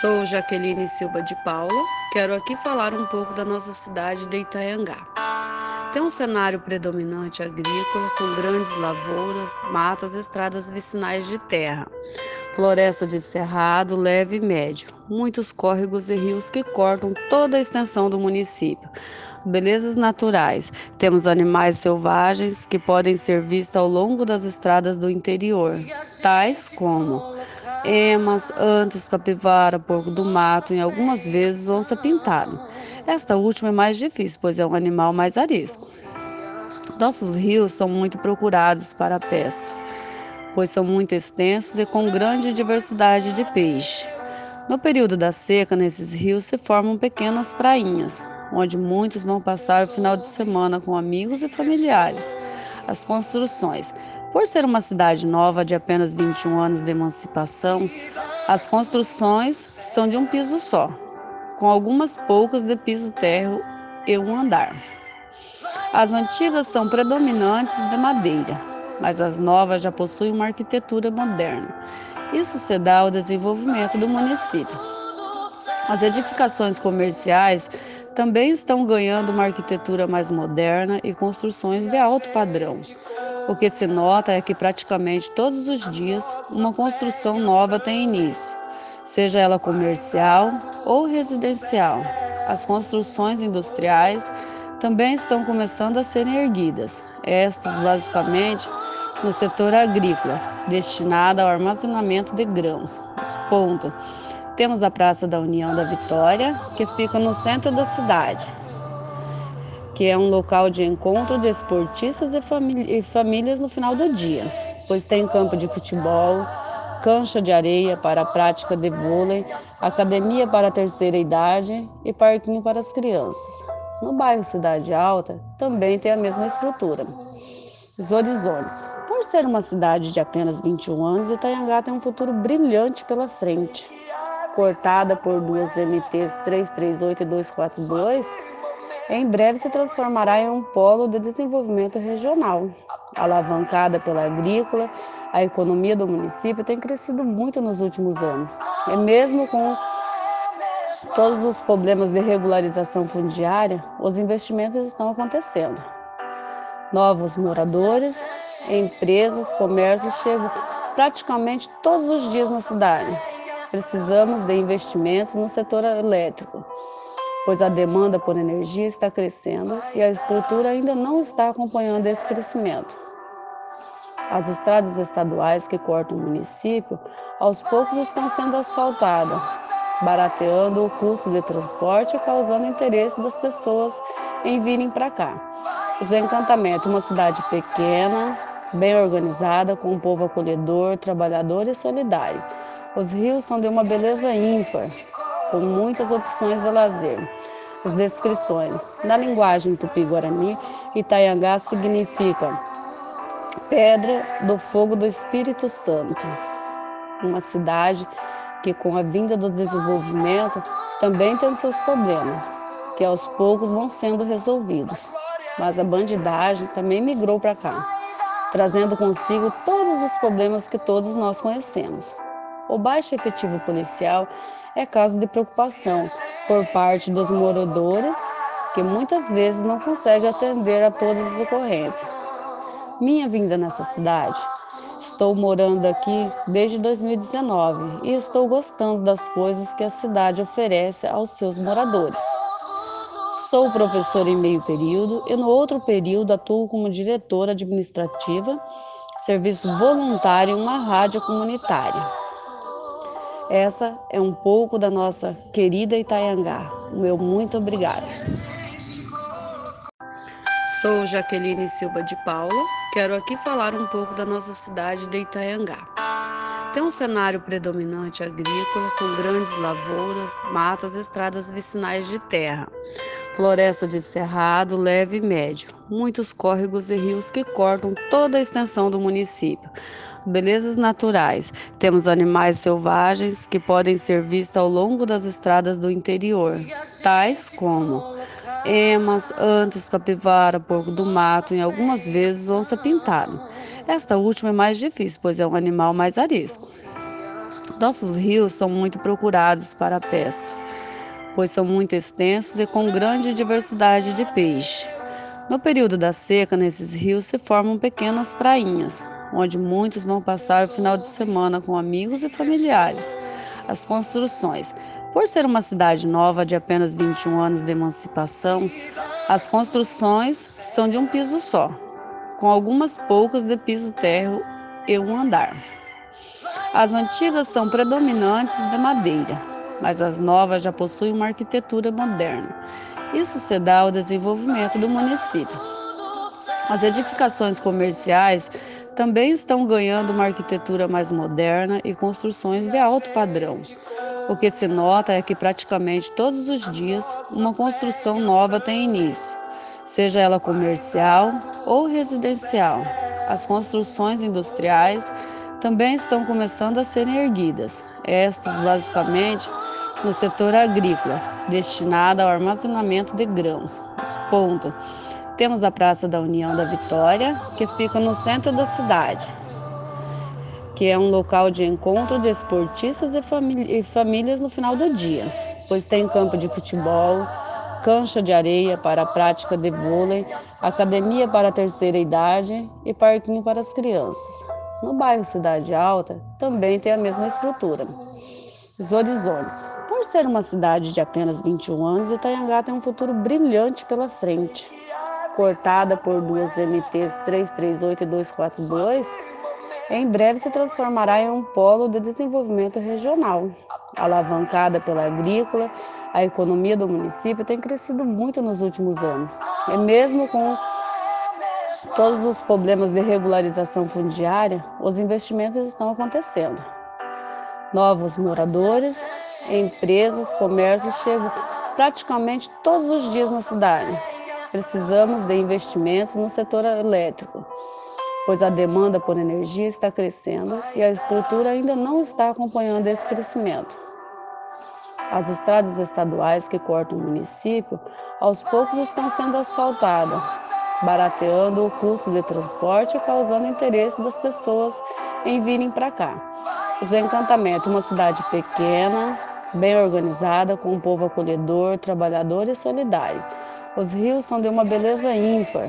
Sou Jaqueline Silva de Paula. Quero aqui falar um pouco da nossa cidade de Itaiangá. Tem um cenário predominante agrícola, com grandes lavouras, matas, estradas vicinais de terra, floresta de cerrado leve e médio, muitos córregos e rios que cortam toda a extensão do município. Belezas naturais. Temos animais selvagens que podem ser vistos ao longo das estradas do interior, tais como emas, antas, capivara, porco do mato e algumas vezes onça pintada. Esta última é mais difícil, pois é um animal mais arisco. Nossos rios são muito procurados para a pesca, pois são muito extensos e com grande diversidade de peixe. No período da seca, nesses rios se formam pequenas prainhas, onde muitos vão passar o final de semana com amigos e familiares. As construções. Por ser uma cidade nova de apenas 21 anos de emancipação, as construções são de um piso só, com algumas poucas de piso térreo e um andar. As antigas são predominantes de madeira, mas as novas já possuem uma arquitetura moderna. Isso se dá ao desenvolvimento do município. As edificações comerciais também estão ganhando uma arquitetura mais moderna e construções de alto padrão. O que se nota é que praticamente todos os dias uma construção nova tem início seja ela comercial ou residencial. As construções industriais também estão começando a serem erguidas, estas basicamente no setor agrícola, destinada ao armazenamento de grãos. Os pontos. Temos a Praça da União da Vitória, que fica no centro da cidade, que é um local de encontro de esportistas e famílias no final do dia, pois tem campo de futebol, cancha de areia para a prática de vôlei, academia para a terceira idade e parquinho para as crianças. No bairro Cidade Alta também tem a mesma estrutura. Os horizontes. Por ser uma cidade de apenas 21 anos, Itaiangá tem um futuro brilhante pela frente. Cortada por duas MTs 338 e 242, em breve se transformará em um polo de desenvolvimento regional, alavancada pela agrícola a economia do município tem crescido muito nos últimos anos. E mesmo com todos os problemas de regularização fundiária, os investimentos estão acontecendo. Novos moradores, empresas, comércios chegam praticamente todos os dias na cidade. Precisamos de investimentos no setor elétrico, pois a demanda por energia está crescendo e a estrutura ainda não está acompanhando esse crescimento. As estradas estaduais que cortam o município, aos poucos estão sendo asfaltadas, barateando o custo de transporte e causando interesse das pessoas em virem para cá. Os Encantamentos, uma cidade pequena, bem organizada, com um povo acolhedor, trabalhador e solidário. Os rios são de uma beleza ímpar, com muitas opções de lazer. As descrições. Na linguagem tupi-guarani, Itaiangá significa Pedra do Fogo do Espírito Santo, uma cidade que, com a vinda do desenvolvimento, também tem seus problemas, que aos poucos vão sendo resolvidos. Mas a bandidagem também migrou para cá, trazendo consigo todos os problemas que todos nós conhecemos. O baixo efetivo policial é causa de preocupação por parte dos moradores, que muitas vezes não conseguem atender a todas as ocorrências minha vinda nessa cidade. Estou morando aqui desde 2019 e estou gostando das coisas que a cidade oferece aos seus moradores. Sou professora em meio período e no outro período atuo como diretora administrativa, serviço voluntário em uma rádio comunitária. Essa é um pouco da nossa querida Itaiangá. Meu muito obrigado. Sou Jaqueline Silva de Paula. Quero aqui falar um pouco da nossa cidade de Itaiangá. Tem um cenário predominante agrícola, com grandes lavouras, matas, estradas vicinais de terra, floresta de cerrado leve e médio, muitos córregos e rios que cortam toda a extensão do município. Belezas naturais. Temos animais selvagens que podem ser vistos ao longo das estradas do interior, tais como emas, antas, capivara, porco do mato e algumas vezes onça pintada. Esta última é mais difícil, pois é um animal mais arisco. Nossos rios são muito procurados para a pesca, pois são muito extensos e com grande diversidade de peixe. No período da seca, nesses rios se formam pequenas prainhas, onde muitos vão passar o final de semana com amigos e familiares. As construções. Por ser uma cidade nova de apenas 21 anos de emancipação, as construções são de um piso só, com algumas poucas de piso térreo e um andar. As antigas são predominantes de madeira, mas as novas já possuem uma arquitetura moderna isso se dá ao desenvolvimento do município. As edificações comerciais também estão ganhando uma arquitetura mais moderna e construções de alto padrão. O que se nota é que praticamente todos os dias uma construção nova tem início, seja ela comercial ou residencial. As construções industriais também estão começando a serem erguidas. Estas, basicamente, no setor agrícola, destinada ao armazenamento de grãos. Os pontos. Temos a Praça da União da Vitória, que fica no centro da cidade, que é um local de encontro de esportistas e, e famílias no final do dia, pois tem campo de futebol, cancha de areia para a prática de vôlei, academia para a terceira idade e parquinho para as crianças. No bairro Cidade Alta também tem a mesma estrutura. Os horizontes. Por ser uma cidade de apenas 21 anos, Itaiangá tem um futuro brilhante pela frente. Cortada por duas MTs 338 e 242, em breve se transformará em um polo de desenvolvimento regional. Alavancada pela agrícola, a economia do município tem crescido muito nos últimos anos. E mesmo com todos os problemas de regularização fundiária, os investimentos estão acontecendo. Novos moradores, empresas, comércios chegam praticamente todos os dias na cidade. Precisamos de investimentos no setor elétrico, pois a demanda por energia está crescendo e a estrutura ainda não está acompanhando esse crescimento. As estradas estaduais que cortam o município, aos poucos estão sendo asfaltadas, barateando o custo de transporte e causando interesse das pessoas em virem para cá. Os Encantamentos, uma cidade pequena, bem organizada, com um povo acolhedor, trabalhador e solidário. Os rios são de uma beleza ímpar,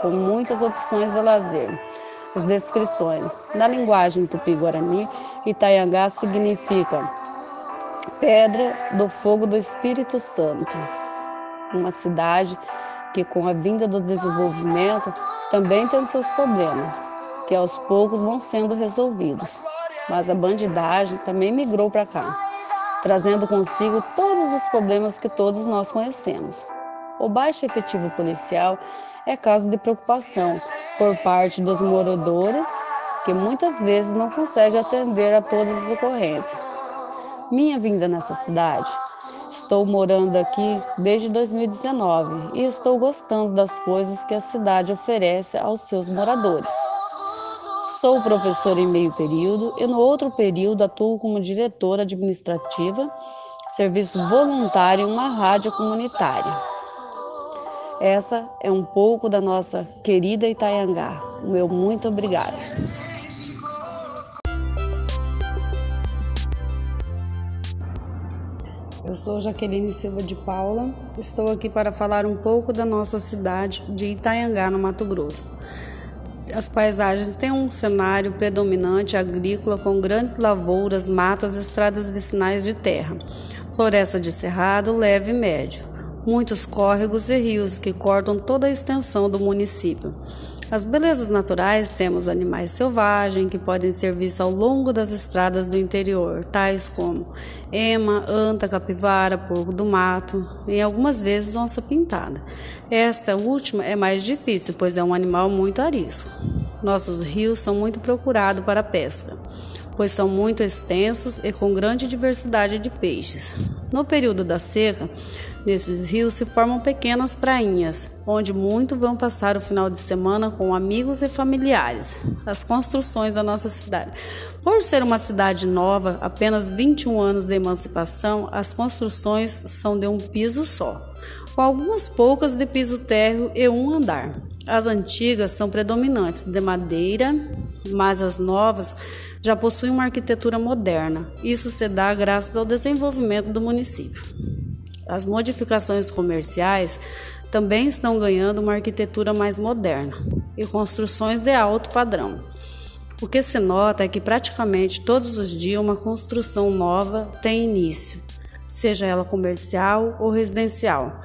com muitas opções de lazer. As descrições. Na linguagem tupi-guarani, Itaiangá significa pedra do fogo do Espírito Santo. Uma cidade que, com a vinda do desenvolvimento, também tem seus problemas, que aos poucos vão sendo resolvidos mas a bandidagem também migrou para cá, trazendo consigo todos os problemas que todos nós conhecemos. O baixo efetivo policial é caso de preocupação por parte dos moradores, que muitas vezes não conseguem atender a todas as ocorrências. Minha vinda nessa cidade, estou morando aqui desde 2019 e estou gostando das coisas que a cidade oferece aos seus moradores. Sou professora em meio período e no outro período atuo como diretora administrativa, serviço voluntário em uma rádio comunitária. Essa é um pouco da nossa querida Itaiangá. Meu muito obrigado. Eu sou Jaqueline Silva de Paula, estou aqui para falar um pouco da nossa cidade de Itaiangá, no Mato Grosso as paisagens têm um cenário predominante agrícola com grandes lavouras, matas, estradas vicinais de terra, floresta de cerrado leve e médio, muitos córregos e rios que cortam toda a extensão do município. As belezas naturais temos animais selvagens que podem ser vistos ao longo das estradas do interior, tais como ema, anta, capivara, porco do mato e algumas vezes onça pintada. Esta última é mais difícil, pois é um animal muito arisco. Nossos rios são muito procurados para pesca pois são muito extensos e com grande diversidade de peixes. No período da seca, nesses rios se formam pequenas prainhas, onde muitos vão passar o final de semana com amigos e familiares. As construções da nossa cidade. Por ser uma cidade nova, apenas 21 anos de emancipação, as construções são de um piso só com algumas poucas de piso térreo e um andar. As antigas são predominantes de madeira, mas as novas já possuem uma arquitetura moderna. Isso se dá graças ao desenvolvimento do município. As modificações comerciais também estão ganhando uma arquitetura mais moderna e construções de alto padrão. O que se nota é que praticamente todos os dias uma construção nova tem início, seja ela comercial ou residencial.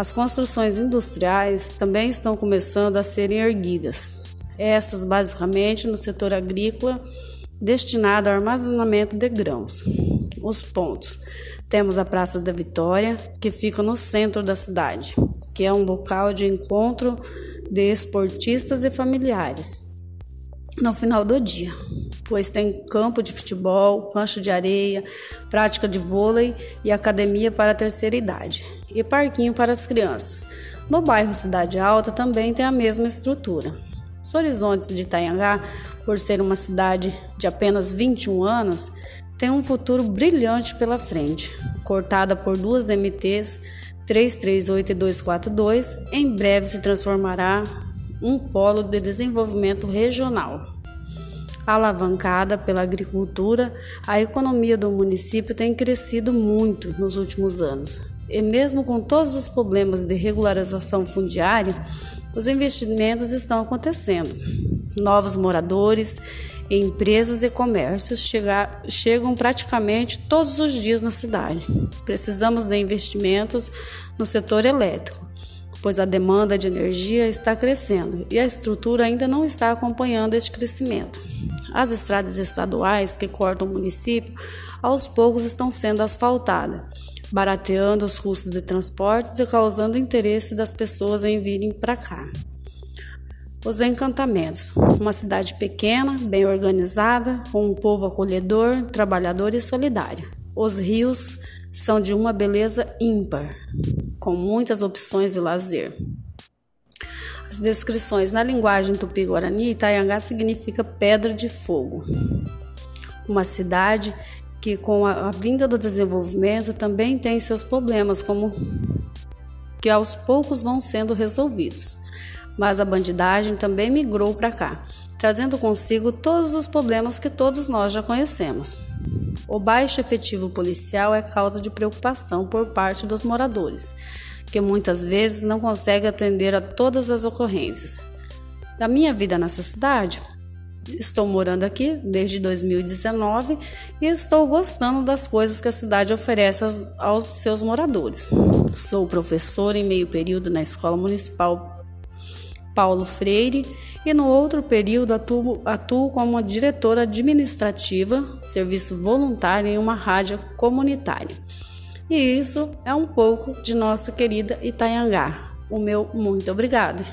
As construções industriais também estão começando a serem erguidas. Estas basicamente no setor agrícola, destinado ao armazenamento de grãos. Os pontos. Temos a Praça da Vitória, que fica no centro da cidade que é um local de encontro de esportistas e familiares no final do dia, pois tem campo de futebol, cancha de areia, prática de vôlei e academia para a terceira idade, e parquinho para as crianças. No bairro Cidade Alta também tem a mesma estrutura. Os horizontes de Itanhangá, por ser uma cidade de apenas 21 anos, tem um futuro brilhante pela frente, cortada por duas MTs 338 e 242 em breve se transformará um polo de desenvolvimento regional. Alavancada pela agricultura, a economia do município tem crescido muito nos últimos anos. E mesmo com todos os problemas de regularização fundiária, os investimentos estão acontecendo. Novos moradores, empresas e comércios chegar, chegam praticamente todos os dias na cidade. Precisamos de investimentos no setor elétrico, pois a demanda de energia está crescendo e a estrutura ainda não está acompanhando este crescimento. As estradas estaduais que cortam o município aos poucos estão sendo asfaltadas, barateando os custos de transportes e causando interesse das pessoas em virem para cá. Os Encantamentos, uma cidade pequena, bem organizada, com um povo acolhedor, trabalhador e solidário. Os rios são de uma beleza ímpar, com muitas opções de lazer. As descrições na linguagem tupi-guarani, Itaiangá significa pedra de fogo. Uma cidade que, com a vinda do desenvolvimento, também tem seus problemas, como que aos poucos vão sendo resolvidos mas a bandidagem também migrou para cá, trazendo consigo todos os problemas que todos nós já conhecemos. O baixo efetivo policial é causa de preocupação por parte dos moradores, que muitas vezes não conseguem atender a todas as ocorrências. Da minha vida nessa cidade, Estou morando aqui desde 2019 e estou gostando das coisas que a cidade oferece aos, aos seus moradores. Sou professor em meio período na Escola Municipal Paulo Freire e no outro período atuo, atuo como diretora administrativa, serviço voluntário em uma rádio comunitária. E isso é um pouco de nossa querida Itaiangá. O meu muito obrigado.